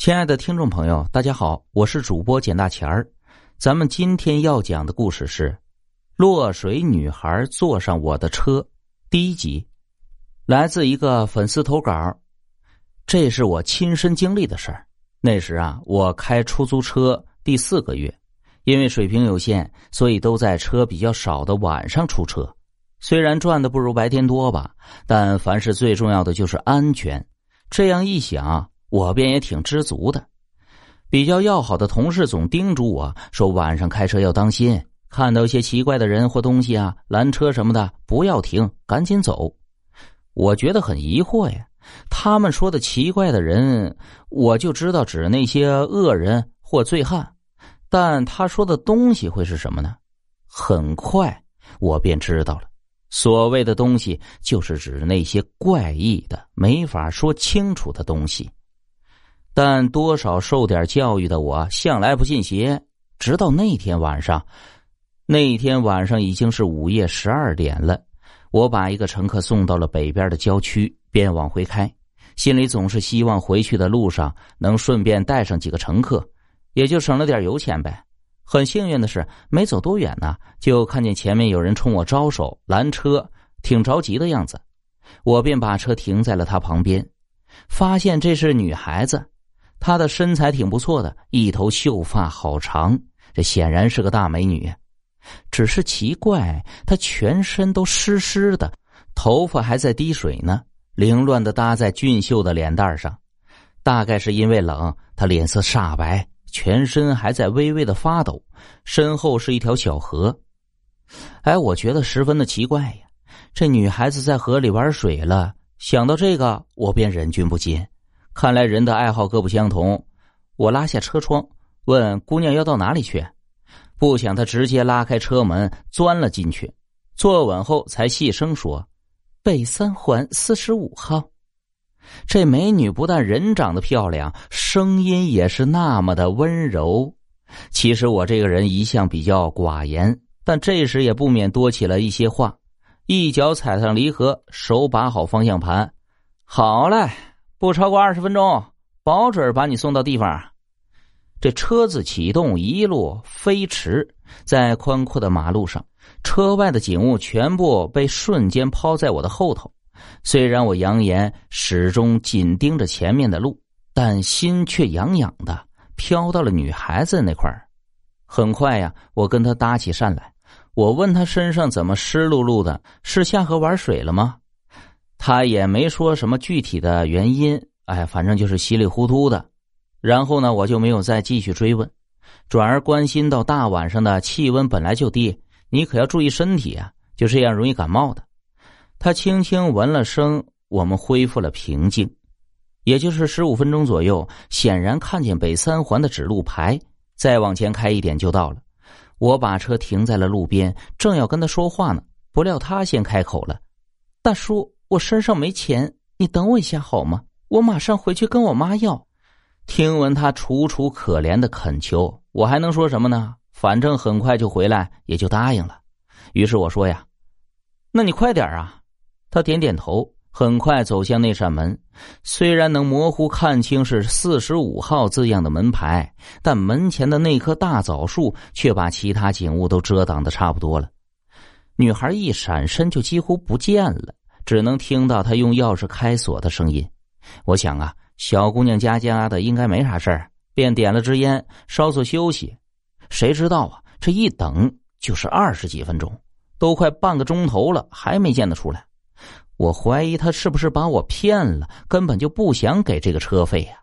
亲爱的听众朋友，大家好，我是主播简大钱儿。咱们今天要讲的故事是《落水女孩坐上我的车》第一集，来自一个粉丝投稿。这是我亲身经历的事儿。那时啊，我开出租车第四个月，因为水平有限，所以都在车比较少的晚上出车。虽然赚的不如白天多吧，但凡是最重要的就是安全。这样一想。我便也挺知足的，比较要好的同事总叮嘱我说：“晚上开车要当心，看到一些奇怪的人或东西啊，拦车什么的不要停，赶紧走。”我觉得很疑惑呀，他们说的奇怪的人，我就知道指那些恶人或醉汉，但他说的东西会是什么呢？很快我便知道了，所谓的东西就是指那些怪异的、没法说清楚的东西。但多少受点教育的我，向来不信邪。直到那天晚上，那天晚上已经是午夜十二点了。我把一个乘客送到了北边的郊区，便往回开，心里总是希望回去的路上能顺便带上几个乘客，也就省了点油钱呗。很幸运的是，没走多远呢，就看见前面有人冲我招手拦车，挺着急的样子。我便把车停在了他旁边，发现这是女孩子。她的身材挺不错的，一头秀发好长，这显然是个大美女。只是奇怪，她全身都湿湿的，头发还在滴水呢，凌乱的搭在俊秀的脸蛋上。大概是因为冷，她脸色煞白，全身还在微微的发抖。身后是一条小河。哎，我觉得十分的奇怪呀，这女孩子在河里玩水了。想到这个，我便忍俊不禁。看来人的爱好各不相同，我拉下车窗问姑娘要到哪里去，不想她直接拉开车门钻了进去，坐稳后才细声说：“北三环四十五号。”这美女不但人长得漂亮，声音也是那么的温柔。其实我这个人一向比较寡言，但这时也不免多起了一些话。一脚踩上离合，手把好方向盘，好嘞。不超过二十分钟，保准把你送到地方。这车子启动，一路飞驰在宽阔的马路上，车外的景物全部被瞬间抛在我的后头。虽然我扬言始终紧盯着前面的路，但心却痒痒的飘到了女孩子那块儿。很快呀，我跟她搭起讪来，我问她身上怎么湿漉漉的，是下河玩水了吗？他也没说什么具体的原因，哎，反正就是稀里糊涂的。然后呢，我就没有再继续追问，转而关心到大晚上的气温本来就低，你可要注意身体啊，就这样容易感冒的。他轻轻闻了声，我们恢复了平静。也就是十五分钟左右，显然看见北三环的指路牌，再往前开一点就到了。我把车停在了路边，正要跟他说话呢，不料他先开口了：“大叔。”我身上没钱，你等我一下好吗？我马上回去跟我妈要。听闻他楚楚可怜的恳求，我还能说什么呢？反正很快就回来，也就答应了。于是我说呀：“那你快点啊！”他点点头，很快走向那扇门。虽然能模糊看清是四十五号字样的门牌，但门前的那棵大枣树却把其他景物都遮挡的差不多了。女孩一闪身就几乎不见了。只能听到他用钥匙开锁的声音。我想啊，小姑娘家家的应该没啥事儿，便点了支烟，稍作休息。谁知道啊，这一等就是二十几分钟，都快半个钟头了，还没见得出来。我怀疑他是不是把我骗了，根本就不想给这个车费呀。